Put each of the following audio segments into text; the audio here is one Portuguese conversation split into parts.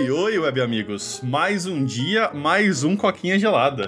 Oi, oi, web amigos. Mais um dia, mais um coquinha gelada.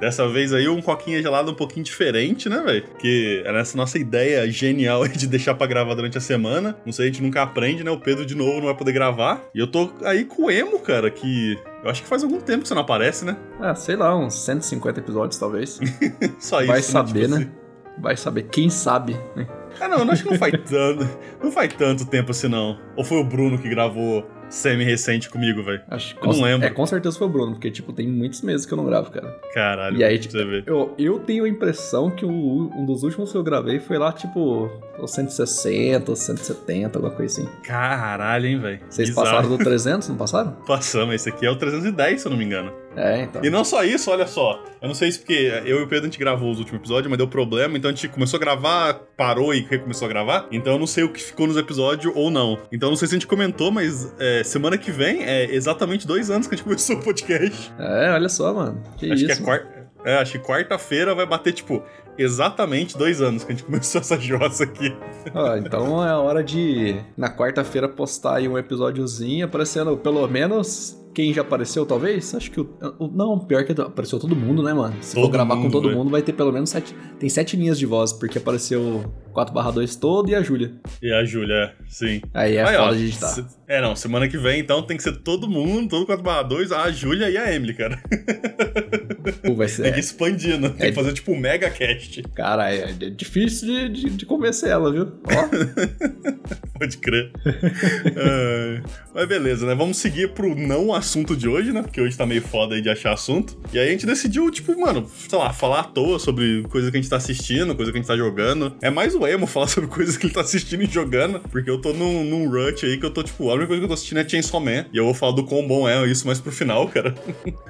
Dessa vez aí um coquinha gelado um pouquinho diferente, né, velho? Que era essa nossa ideia genial de deixar pra gravar durante a semana. Não sei, a gente nunca aprende, né? O Pedro de novo não vai poder gravar. E eu tô aí com o Emo, cara, que eu acho que faz algum tempo que você não aparece, né? Ah, sei lá, uns 150 episódios talvez. Só isso. Vai né? saber, Tipo né? assim. Vai saber, quem sabe, né? Ah, não, eu acho que não faz tanto. Não faz tanto tempo assim, não. Ou foi o Bruno que gravou semi-recente comigo, velho? Acho que não lembro. É, com certeza foi o Bruno, porque, tipo, tem muitos meses que eu não gravo, cara. Caralho, E aí, tipo, eu, eu tenho a impressão que o- um dos últimos que eu gravei foi lá, tipo, os 160, os 170, alguma coisa assim. Caralho, hein, velho? Vocês Bizarro. passaram do 300, não passaram? Passamos, esse aqui é o 310, se eu não me engano. É, então. E não só isso, olha só. Eu não sei se porque eu e o Pedro a gente gravou os últimos episódios, mas deu problema, então a gente começou a gravar, parou e recomeçou a gravar. Então eu não sei o que ficou nos episódios ou não. Então eu não sei se a gente comentou, mas é, semana que vem é exatamente dois anos que a gente começou o podcast. É, olha só, mano. Que acho isso. que é quarta. É, acho que quarta-feira vai bater, tipo, exatamente dois anos que a gente começou essa jossa aqui. Ó, então é a hora de, na quarta-feira, postar aí um episódiozinho aparecendo pelo menos quem já apareceu, talvez? Acho que o. o- não, pior que apareceu todo mundo, né, mano? Se Todo for gravar com mundo, todo velho. mundo, vai ter pelo menos sete. Tem sete linhas de voz, porque apareceu 4/2 todo e a Júlia. E a Júlia, é, sim. Aí é Aí, ó, foda de editar. se- É, não, semana que vem, então, tem que ser todo mundo, todo 4x2, a Júlia e a Emily, cara. Vai ser. Tem que ir expandindo. Tem É. que fazer, tipo, um mega cast. Cara, é, é difícil de, de, de convencer ela, viu? Ó, Pode crer. É, mas beleza, né? Vamos seguir pro não assunto de hoje, né? Porque hoje tá meio foda aí de achar assunto. E aí a gente decidiu, tipo, mano, sei lá, falar à toa sobre coisa que a gente tá assistindo, coisa que a gente tá jogando. É mais o emo falar sobre coisas que ele tá assistindo e jogando. Porque eu tô num, num rush aí que eu tô, tipo, a única coisa que eu tô assistindo é Chainsaw Man. E eu vou falar do quão bom é isso mais pro final, cara.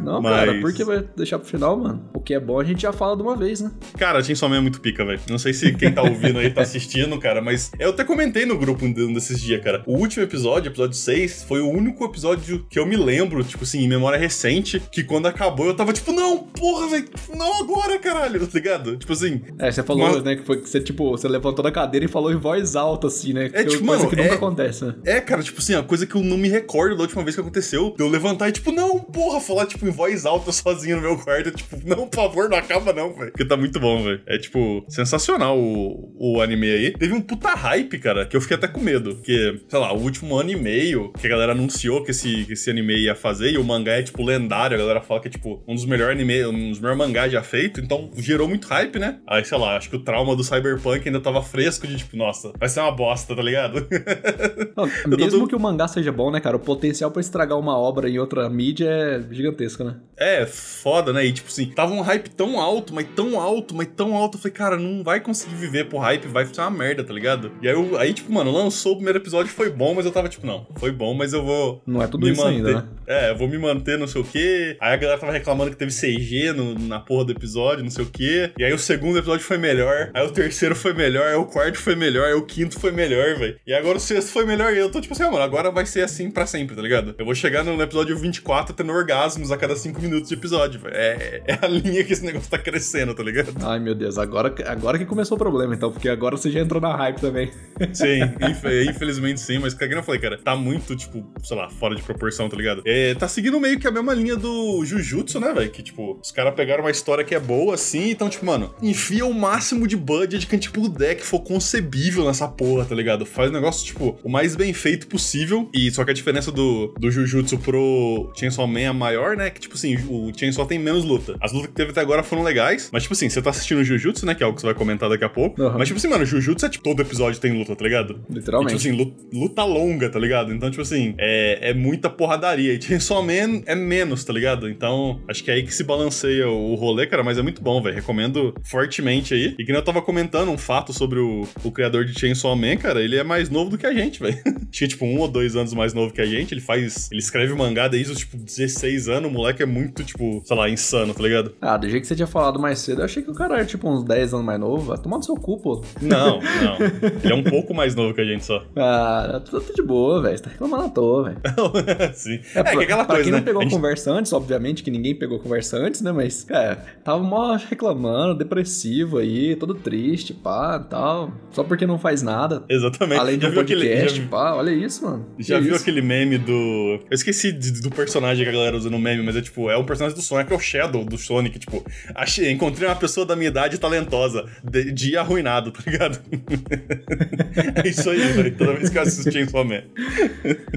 não, Mas- cara, por que vai deixar pro final, mano? O que é bom a gente já fala de uma vez, né? Cara, Chainsaw Man é muito pica, velho. Não sei se quem tá ouvindo aí tá assistindo, cara, mas eu até comentei no grupo um de- desses dias, cara. O último episódio, episódio 6, foi o único episódio que eu me lembro, tipo assim, em memória recente, que quando acabou eu tava tipo, não, porra, velho, não agora, caralho, tá ligado? Tipo assim, É, você falou, Mas- né, que foi que você, tipo, você levantou da cadeira e falou em voz alta, assim, né? Que é tipo, coisa mano, que nunca é- acontece, né? é, cara, tipo assim, a coisa que eu não me recordo da última vez que aconteceu, eu levantar e tipo, não, porra, falar tipo em voz alta sozinho no meu quarto, tipo, não, por favor, não acaba não, velho. Porque tá muito bom, velho. É tipo, sensacional o, o anime aí. Teve um puta hype, cara, que eu fiquei até com medo. Porque, sei lá, o último ano e meio que a galera anunciou que esse, que esse anime ia fazer, e o mangá é, tipo, lendário, a galera fala que é, tipo, um dos melhores anime, um dos melhores mangás já feito, então gerou muito hype, né? Aí, sei lá, acho que o trauma do Cyberpunk ainda tava fresco de, tipo, nossa, vai ser uma bosta, tá ligado? Não, tô mesmo do- que o mangá seja bom, né, cara? O potencial pra estragar uma obra em outra mídia é gigantesco, né? É, foda, né? E tipo assim, tava um hype tão alto, mas tão alto, mas tão alto. Eu falei, cara, não vai conseguir viver pro hype, vai ser uma merda, tá ligado? E aí, eu, aí, tipo, mano, lançou o primeiro episódio, foi bom, mas eu tava tipo, não, foi bom, mas eu vou. Não é tudo isso manter. ainda, né? É, eu vou me manter, não sei o quê. Aí a galera tava reclamando que teve CG no- na porra do episódio, não sei o quê. E aí o segundo episódio foi melhor. Aí o terceiro foi melhor. Aí o quarto foi melhor. Aí o quinto foi melhor, velho. E agora o sexto foi melhor. E eu tô tipo assim, ah, mano, agora vai ser assim pra sempre, tá ligado? Eu vou chegar no episódio 24 tendo orgasmos a cada cinco minutos de episódio, velho. É, é a linha que esse negócio tá crescendo, tá ligado? Ai, meu Deus, agora, agora que começou o problema, então, porque agora você já entrou na hype também. Sim, infe- infelizmente sim, mas como eu falei, cara, tá muito, tipo, sei lá, fora de proporção, tá ligado? É, tá seguindo meio que a mesma linha do Jujutsu, né, velho? Que, tipo, os caras pegaram uma história que é boa, assim, então, tipo, mano, enfia o máximo de budget que a gente puder, que for concebível nessa porra, tá ligado? Faz o negócio, tipo, o mais bem feito possível. E só que a diferença do, do Jujutsu pro Chainsaw Man é maior, né? Que, tipo assim, o Chainsaw tem menos luta. As lutas que teve até agora foram legais, mas, tipo assim, você tá assistindo o Jujutsu, né? Que é algo que você vai comentar daqui a pouco. Aham. Mas, tipo assim, mano, Jujutsu é, tipo, todo episódio tem luta, tá ligado? Literalmente. E, tipo assim, lu- luta longa, tá ligado? Então, tipo assim, é, é muita porradaria. E Chainsaw Man é menos, tá ligado? Então, acho que é aí que se balanceia o rolê, cara, mas é muito bom, velho. Recomendo fortemente aí. E que nem eu tava comentando um fato sobre o, o criador de Chainsaw Man, cara, ele é mais novo do que a gente, velho. É, tipo, um ou dois anos mais novo que a gente. Ele faz. Ele escreve mangá desde os, tipo, 16 anos. O moleque é muito, tipo, sei lá, insano, tá ligado? Ah, do jeito que você tinha falado mais cedo, eu achei que o cara era tipo uns 10 anos mais novo. Vai tomar no seu cu, pô. Não, não. Ele é um pouco mais novo que a gente só. Ah, tudo de boa, velho. Você tá reclamando à toa, velho. Sim. É, que pra- aquela pra coisa, quem né? não pegou A gente- conversa antes, obviamente que ninguém pegou a conversa antes, né? Mas, cara, tava mó reclamando, depressivo aí, todo triste, pá. tal. Só porque não faz nada. Exatamente. Além de Já um viu aquele- podcast, já- pá, olha isso, mano. Já Que viu isso? aquele meme do. Eu esqueci do personagem que a galera usa no meme, mas é tipo, é um personagem do Sonic, é o Shadow do Sonic, tipo, achei, encontrei uma pessoa da minha idade talentosa, de, dia arruinado, tá ligado? é isso aí, velho. Toda vez que eu assisto Chainsaw Man.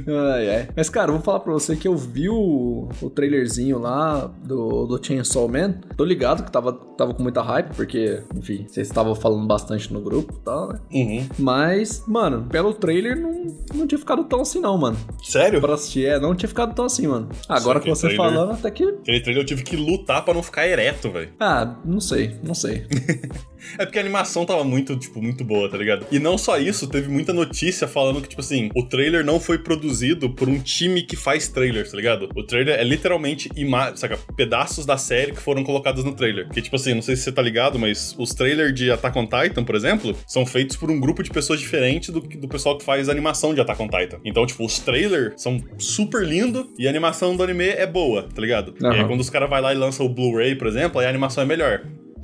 Ai, ai. Mas, cara, vou falar pra você que eu vi o, o trailerzinho lá do, do Chainsaw Man. Tô ligado que tava, tava com muita hype, porque, enfim, vocês estavam falando bastante no grupo e tal, né? Uhum. Mas, mano, pelo trailer não, não tinha ficado tão assim, não, mano. Sério? Pra assistir, é, não tinha ficado tão assim, mano. Agora que que você trailer- falando, até que. Aquele trailer eu tive que lutar pra não ficar ereto, velho. Ah, não sei, não sei. É porque a animação tava muito, tipo, muito boa, tá ligado? E não só isso, teve muita notícia falando que, tipo assim, o trailer não foi produzido por um time que faz trailers, tá ligado? O trailer é literalmente saca, pedaços da série que foram colocados no trailer. Que, tipo assim, não sei se você tá ligado, mas os trailers de Attack on Titan, por exemplo, são feitos por um grupo de pessoas diferente do, do pessoal que faz animação de Attack on Titan. Então, tipo, os trailers são super lindos e a animação do anime é boa, tá ligado? E aí, quando os caras vai lá e lançam o Blu-ray, por exemplo, aí a animação é melhor.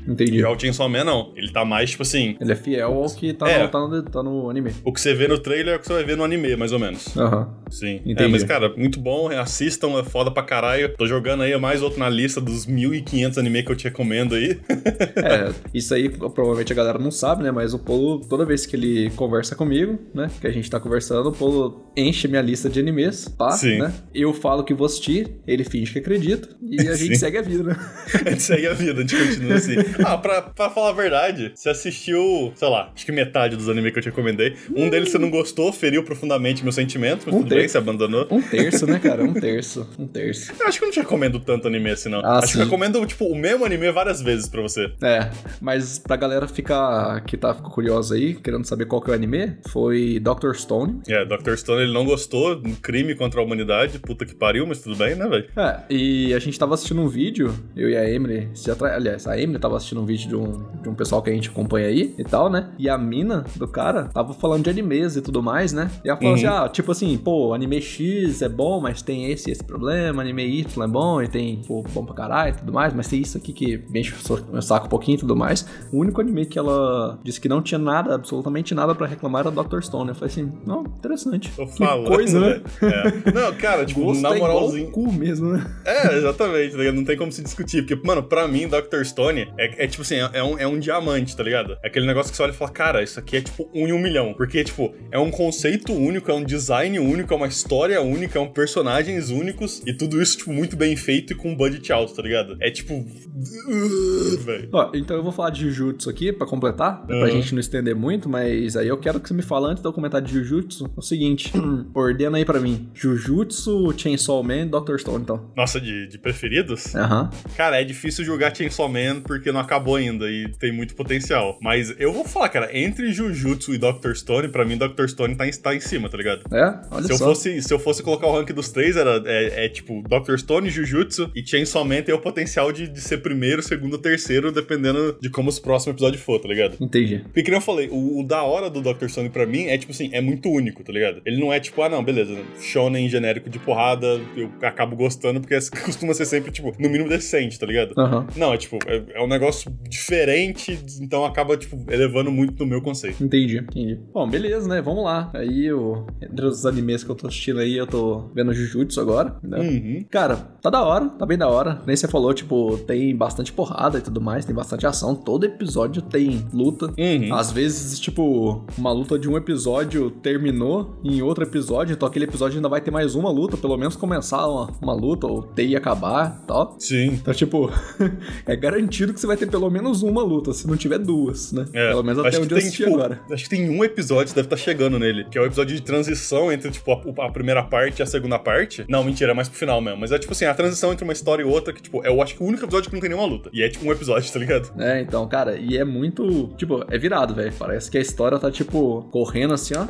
Entendi. Já o Chainsaw Man, não. Ele tá mais, tipo assim, Ele é fiel ao que tá, É. no, tá, no, tá no anime. o que você vê no trailer é o que você vai ver no anime, mais ou menos. Aham. Sim. Entendi. É, mas, cara, muito bom. Assistam, é foda pra caralho. Tô jogando aí mais outro na lista dos 1.500 anime que eu te recomendo aí. É, isso aí provavelmente a galera não sabe, né? Mas o Polo, toda vez que ele conversa comigo, né? Que a gente tá conversando, o Polo enche minha lista de animes, pá, Sim. né? Eu falo que vou assistir, ele finge que acredita, e a gente segue a vida, né? a gente segue a vida, a gente continua assim. Ah, pra, pra falar a verdade, você assistiu, sei lá, acho que metade dos animes que eu te recomendei. Um deles você não gostou, feriu profundamente meus sentimentos, mas Um tudo bem, terço. você abandonou. Um terço, né, cara? Um terço. Um terço. Eu acho que eu não te recomendo tanto anime assim, não. Ah, acho que sim. eu recomendo, tipo, o mesmo anime várias vezes pra você. É, mas pra galera ficar que tá ficou curiosa aí, querendo saber qual que é o anime, foi Dr. Stone. É, Dr. Stone ele não gostou, um crime contra a humanidade, puta que pariu, mas tudo bem, né, velho? É, e a gente tava assistindo um vídeo, eu e a Emily, se atra- aliás, a Emily tava assistindo um vídeo de um, de um pessoal que a gente acompanha aí e tal, né? E a mina do cara tava falando de animes e tudo mais, né? E ela falou Uhum. assim, ah, tipo assim, pô, anime X é bom, mas tem esse e esse problema, anime Y é bom e tem, pô, bom pra caralho e tudo mais, mas tem isso aqui que mexe o meu saco um pouquinho e tudo mais. O único anime que ela disse que não tinha nada, absolutamente nada pra reclamar era Dr. Stone. Eu falei assim, não, interessante. Tô Que falando, coisa, né? É. Não, cara, tipo, Gosto na é igual moralzinha. o cu mesmo, né? É, exatamente, tá? Não tem como se discutir. Porque, mano, pra mim, Dr. Stone é, é tipo assim, é, é um, é um diamante, tá ligado? É aquele negócio que você olha e fala, cara, isso aqui é tipo um em um milhão. Porque, tipo, é um conceito único, é um design único, é uma história única, é um personagens únicos. E tudo isso, tipo, muito bem feito e com um budget alto, tá ligado? É tipo. uh. Ó, então eu vou falar de Jujutsu aqui pra completar, pra Uhum. gente não estender muito, mas aí eu quero que você me fale antes de eu comentar de Jujutsu o seguinte: ordena aí pra mim: Jujutsu, Chainsaw Man, Dr. Stone, então. Nossa, de, de preferidos? Aham. Cara, é difícil jogar Chainsaw Man porque não acabou ainda e tem muito potencial. Mas eu vou falar, cara, entre Jujutsu e Dr. Stone, pra mim Dr. Stone tá em, tá em cima, tá ligado? É? Olha Se eu, só. fosse, se eu fosse colocar o rank dos três, era, é, é tipo Dr. Stone, Jujutsu e Chainsaw Man tem o potencial de, de ser primeiro, segundo, terceiro, dependendo de como os próximos episódios for, tá ligado? Entendi. Porque, que eu falei, o, o da hora do Dr. Stone pra mim é, tipo assim, é muito único, tá ligado? Ele não é tipo, ah, não, beleza, shonen genérico de porrada, eu acabo gostando porque costuma ser sempre, tipo, no mínimo decente, tá ligado? Aham. Não, é tipo, é, é um negócio diferente, então acaba, tipo, elevando muito no meu conceito. Entendi, entendi. Bom, beleza, né? Vamos lá. Aí, eu, entre os animes que eu tô assistindo aí, eu tô vendo Jujutsu agora, né? Uhum. Cara, tá da hora, tá bem da hora. Nem você falou, tipo, tem bastante porrada e tudo mais, tem bastante ação. Todo episódio tem luta. Uhum. Às vezes, tipo, uma luta de um episódio terminou em outro episódio, então aquele episódio ainda vai ter mais uma luta, pelo menos começar uma, uma luta, ou ter e acabar tal. Sim. Então, tipo, é garantido que você vai ter pelo menos uma luta, se não tiver duas, né? É, pelo menos até onde eu assisti tipo, agora. Acho que tem um episódio, deve estar chegando nele, que é o episódio de transição entre, tipo, a, a primeira parte e a segunda parte. Não, mentira, é mais pro final mesmo. Mas é, tipo assim, a transição entre uma história e outra, que, tipo, eu acho que o único episódio que não tem nenhuma luta. E é, tipo, um episódio, tá ligado? É, então, cara, e é muito. Tipo, é virado, velho. Parece que a história tá, tipo, correndo assim, ó.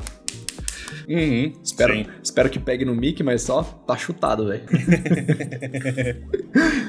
Uhum, Espero, sim. espero que pegue no Mickey, mas só tá chutado, velho.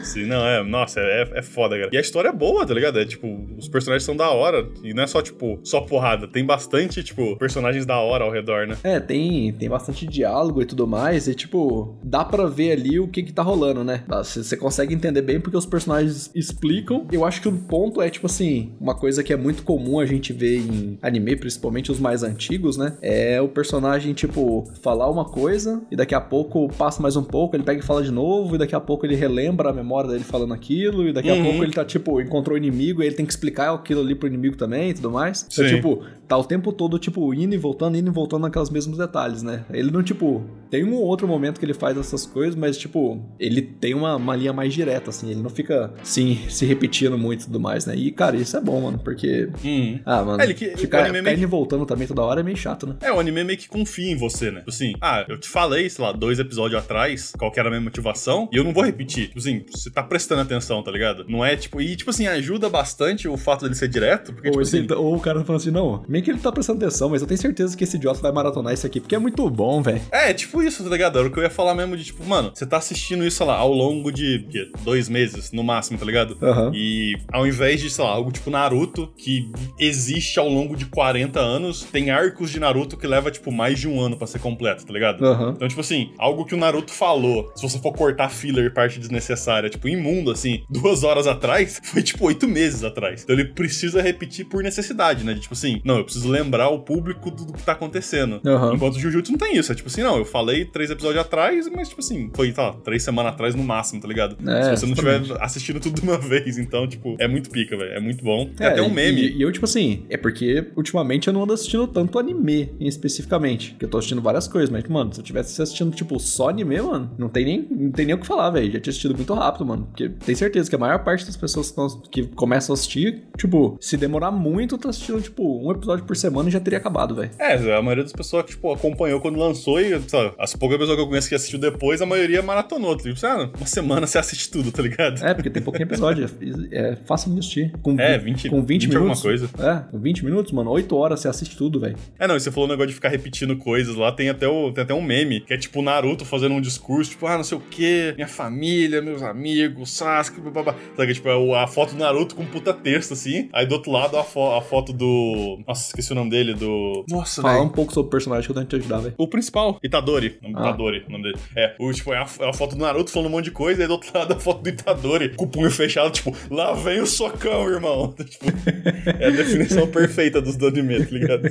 Sim, não, é. Nossa, é, é foda, cara. E a história é boa, tá ligado? É tipo, os personagens são da hora. E não é só, tipo, só porrada. Tem bastante, tipo, personagens da hora ao redor, né? É, tem, tem bastante diálogo e tudo mais, e tipo, dá pra ver ali o que que tá rolando, né? Você consegue entender bem porque os personagens explicam. Eu acho que o ponto é, tipo assim, uma coisa que é muito comum a gente ver em anime, principalmente os mais antigos, né? É o personagem, tipo, falar uma coisa e daqui a pouco passa mais um pouco, ele pega e fala de novo, e daqui a pouco ele relembra a memória dele falando aquilo, e daqui a Uhum. pouco ele tá, tipo, encontrou o inimigo e ele tem que explicar aquilo ali pro inimigo também e tudo mais. Então, Sim. tipo, tá o tempo todo, tipo, indo e voltando, indo e voltando naqueles mesmos detalhes, né? Ele não, tipo, tem um ou outro momento que ele faz essas coisas, mas, tipo, ele tem uma, uma linha mais direta, assim, ele não fica, sim, se repetindo muito e tudo mais, né? E, cara, isso é bom, mano, porque. Uhum. Ah, mano, É, ele que- ficar, ficar meio indo e voltando também toda hora é meio chato, né? É, o anime meio que confia em você, né? Tipo assim, ah, eu te falei, sei lá, dois episódios atrás, qual que era a minha motivação, e eu não vou repetir. Tipo assim, você tá prestando atenção, tá ligado? Não é tipo. E, tipo assim, ajuda bastante o fato dele ser direto, porque, Ou, tipo assim. ou o cara fala assim, não, meio que ele tá prestando atenção, mas eu tenho certeza que esse idiota vai maratonar isso aqui, porque é muito bom, velho. É, tipo isso, tá ligado? Era o que eu ia falar mesmo de, tipo, mano, você tá assistindo isso, sei lá, ao longo de quê? dois meses, no máximo, tá ligado? Aham. E ao invés de, sei lá, algo tipo Naruto, que existe ao longo de 40 anos, tem arcos de Naruto que leva, tipo, mais de um ano pra ser completo, tá ligado? Aham. Então, tipo assim, algo que o Naruto falou, se você for cortar filler parte desnecessária, tipo, imundo, assim, duas horas atrás, foi tipo oito meses atrás. Então ele precisa repetir por necessidade, né? De, tipo assim, não, eu preciso lembrar o público do, do que tá acontecendo. Aham. Enquanto o Jujutsu não tem isso. É tipo assim, não, eu falei três episódios atrás, mas, tipo assim, foi, tá, três semanas atrás no máximo, tá ligado? É, se você não estiver exatamente. assistindo tudo de uma vez, então, tipo, é muito pica, velho. É muito bom. Tem É, até um meme. E, e eu, tipo assim, é porque ultimamente eu não ando assistindo tanto anime em especificamente. Que eu tô assistindo várias coisas, mas, mano, se eu tivesse assistindo, tipo, só anime, mano, não tem nem, não tem nem o que falar, velho. Já tinha assistido muito rápido, mano. Porque tem certeza que a maior parte das pessoas que, tão- que começam a assistir, tipo, se demorar muito, tá assistindo, tipo, um episódio por semana e já teria acabado, velho. É, a maioria das pessoas que, tipo, acompanhou quando lançou e, sabe, as poucas pessoas que eu conheço que assistiu depois, a maioria maratonou. Tipo, ah, uma semana você assiste tudo, tá ligado? É, porque tem pouquinho episódio. É, é fácil de assistir. Com, É, vi- 20 com 20, 20 alguma minutos. coisa. É, com 20 minutos, mano, 8 horas você assiste tudo, velho. É, não, e você falou o negócio de ficar repetindo coisas lá, tem até, o, tem até um meme, que é tipo o Naruto fazendo um discurso, tipo, ah, não sei o que, minha família, meus amigos, Sasuke, babá. Sabe, tipo, é a foto do Naruto com um puta texto, assim, aí do outro lado a, fo- a foto do... Nossa, esqueci o nome dele, do... Nossa, Falar velho. um pouco sobre o personagem que eu tento te ajudar, velho. O principal, Itadori. O nome Ah. Itadori, o nome dele. É, o, tipo, é a, é a foto do Naruto falando um monte de coisa, e aí do outro lado a foto do Itadori, com o punho fechado, tipo, lá vem o socão, irmão. tipo, é a definição perfeita dos do anime, tá ligado?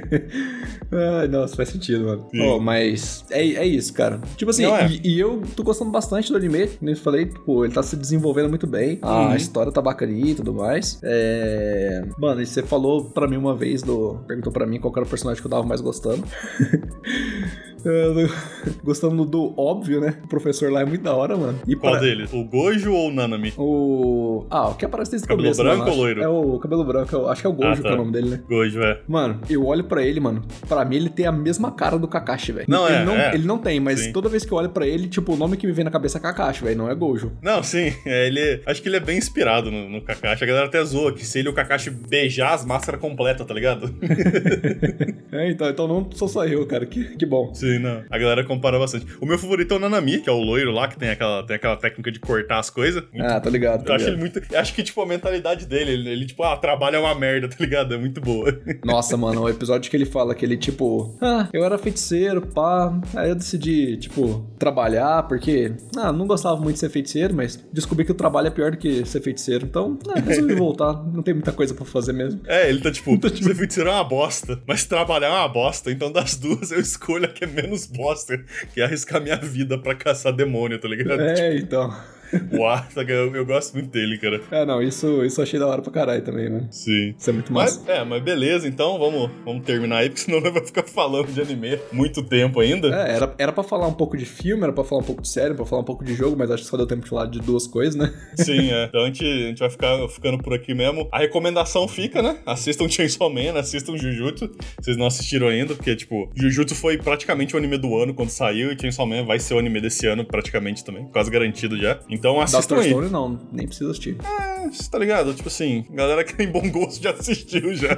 Ai, nossa, faz sentido, mano. Sim. Oh, mas é, é isso, cara. Tipo assim, é. e, e eu tô gostando bastante do anime, como eu falei, tipo, ele tá se desenvolvendo muito bem. A Uhum. história tá bacaninha e tudo mais. É... Mano, e você falou pra mim uma vez, do... perguntou pra mim qual era o personagem que eu tava mais gostando. Tô gostando do óbvio, né? O professor lá é muito da hora, mano. E Qual deles? O Gojo ou o Nanami? O. Ah, o que aparece desde o Cabelo começo. branco mano, ou loiro? É o cabelo branco, acho que é o Gojo Ah, que tá. é o nome dele, né? Gojo, é. Mano, eu olho pra ele, mano. Pra mim, ele tem a mesma cara do Kakashi, velho. Não, ele é, não, é. Ele não tem, mas Sim. toda vez que eu olho pra ele, tipo, o nome que me vem na cabeça é Kakashi, velho. Não é Gojo. Não, sim, é, ele. Acho que ele é bem inspirado no, no Kakashi. A galera até zoa que se ele e o Kakashi beijar as máscaras completas, tá ligado? É, então, então não sou só eu, cara. Que, que bom. sim, não. A galera compara bastante. O meu favorito é o Nanami, que é o loiro lá, que tem aquela, tem aquela técnica de cortar as coisas. Muito Ah, tá ligado. Tá Eu acho ele muito. Acho que, tipo, a mentalidade dele, ele, ele, tipo, ah, trabalho é uma merda, tá ligado? É muito boa. Nossa, mano, o episódio que ele fala que ele, tipo, ah, eu era feiticeiro, pá. Aí eu decidi, tipo, trabalhar, porque, ah, não gostava muito de ser feiticeiro, mas descobri que o trabalho é pior do que ser feiticeiro. Então, ah, resolvi voltar. Não tem muita coisa pra fazer mesmo. É, ele tá tipo, ser feiticeiro é uma bosta, mas trabalhar é uma bosta. Então, das duas, eu escolho a que é menos bosta, que arriscar minha vida pra caçar demônio, tá ligado? É, então. Tá ligado? eu, eu gosto muito dele, cara. É, não, isso, isso eu achei da hora pra caralho também, mano. Sim. Isso é muito massa. Mas, é, mas beleza, então vamos, vamos terminar aí, porque senão vamos ficar falando de anime muito tempo ainda. É, era, era pra falar um pouco de filme, era pra falar um pouco de série, pra falar um pouco de jogo, mas acho que só deu tempo de falar de duas coisas, né? Sim, é. Então a gente, a gente vai ficar ficando por aqui mesmo. A recomendação fica, né? Assistam Chainsaw Man, assistam Jujutsu. Vocês não assistiram ainda, porque, tipo, Jujutsu foi praticamente o anime do ano quando saiu, e Chainsaw Man vai ser o anime desse ano praticamente também, quase garantido já. Então assistam Dr. aí. Stone não, nem precisa assistir. É, tá ligado? Tipo assim, galera que tem bom gosto já assistiu já.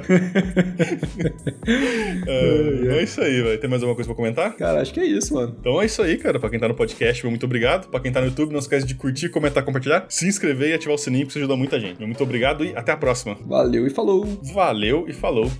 é, é isso aí, velho. Tem mais alguma coisa pra comentar? Cara, acho que é isso, mano. Então é isso aí, cara. Pra quem tá no podcast, muito obrigado. Pra quem tá no YouTube, não esquece de curtir, comentar, compartilhar, se inscrever e ativar o sininho, que isso ajuda muita gente. Muito obrigado e até a próxima. Valeu e falou! Valeu e falou.